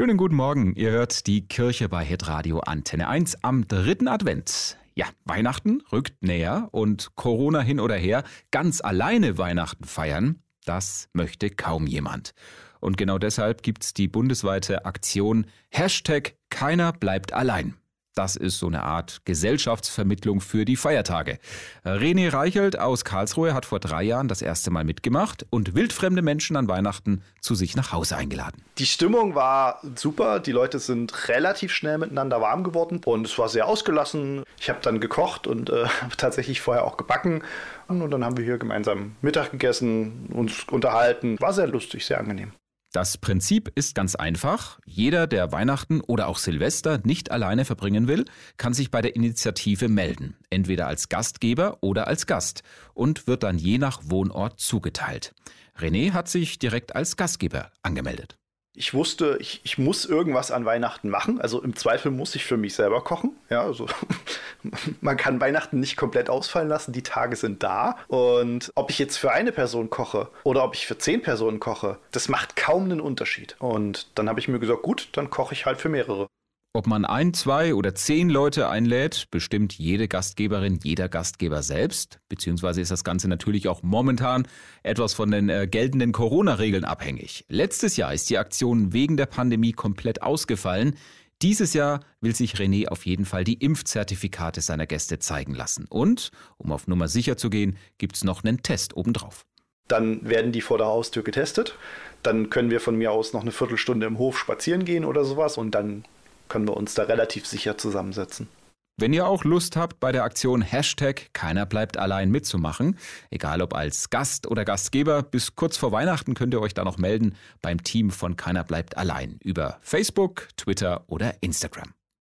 Schönen guten Morgen. Ihr hört die Kirche bei Hitradio Antenne 1 am dritten Advent. Ja, Weihnachten rückt näher und Corona hin oder her, ganz alleine Weihnachten feiern, das möchte kaum jemand. Und genau deshalb gibt's die bundesweite Aktion Hashtag Keiner bleibt allein. Das ist so eine Art Gesellschaftsvermittlung für die Feiertage. René Reichelt aus Karlsruhe hat vor drei Jahren das erste Mal mitgemacht und wildfremde Menschen an Weihnachten zu sich nach Hause eingeladen. Die Stimmung war super. Die Leute sind relativ schnell miteinander warm geworden und es war sehr ausgelassen. Ich habe dann gekocht und äh, tatsächlich vorher auch gebacken. Und dann haben wir hier gemeinsam Mittag gegessen, uns unterhalten. War sehr lustig, sehr angenehm. Das Prinzip ist ganz einfach. Jeder, der Weihnachten oder auch Silvester nicht alleine verbringen will, kann sich bei der Initiative melden, entweder als Gastgeber oder als Gast und wird dann je nach Wohnort zugeteilt. René hat sich direkt als Gastgeber angemeldet ich wusste, ich, ich muss irgendwas an Weihnachten machen. Also im Zweifel muss ich für mich selber kochen. Ja, also man kann Weihnachten nicht komplett ausfallen lassen. Die Tage sind da. Und ob ich jetzt für eine Person koche oder ob ich für zehn Personen koche, das macht kaum einen Unterschied. Und dann habe ich mir gesagt, gut, dann koche ich halt für mehrere. Ob man ein, zwei oder zehn Leute einlädt, bestimmt jede Gastgeberin, jeder Gastgeber selbst. Beziehungsweise ist das Ganze natürlich auch momentan etwas von den äh, geltenden Corona-Regeln abhängig. Letztes Jahr ist die Aktion wegen der Pandemie komplett ausgefallen. Dieses Jahr will sich René auf jeden Fall die Impfzertifikate seiner Gäste zeigen lassen. Und, um auf Nummer sicher zu gehen, gibt's noch einen Test obendrauf. Dann werden die vor der Haustür getestet. Dann können wir von mir aus noch eine Viertelstunde im Hof spazieren gehen oder sowas und dann können wir uns da relativ sicher zusammensetzen. Wenn ihr auch Lust habt, bei der Aktion Hashtag Keiner bleibt allein mitzumachen, egal ob als Gast oder Gastgeber, bis kurz vor Weihnachten könnt ihr euch da noch melden beim Team von Keiner bleibt allein über Facebook, Twitter oder Instagram.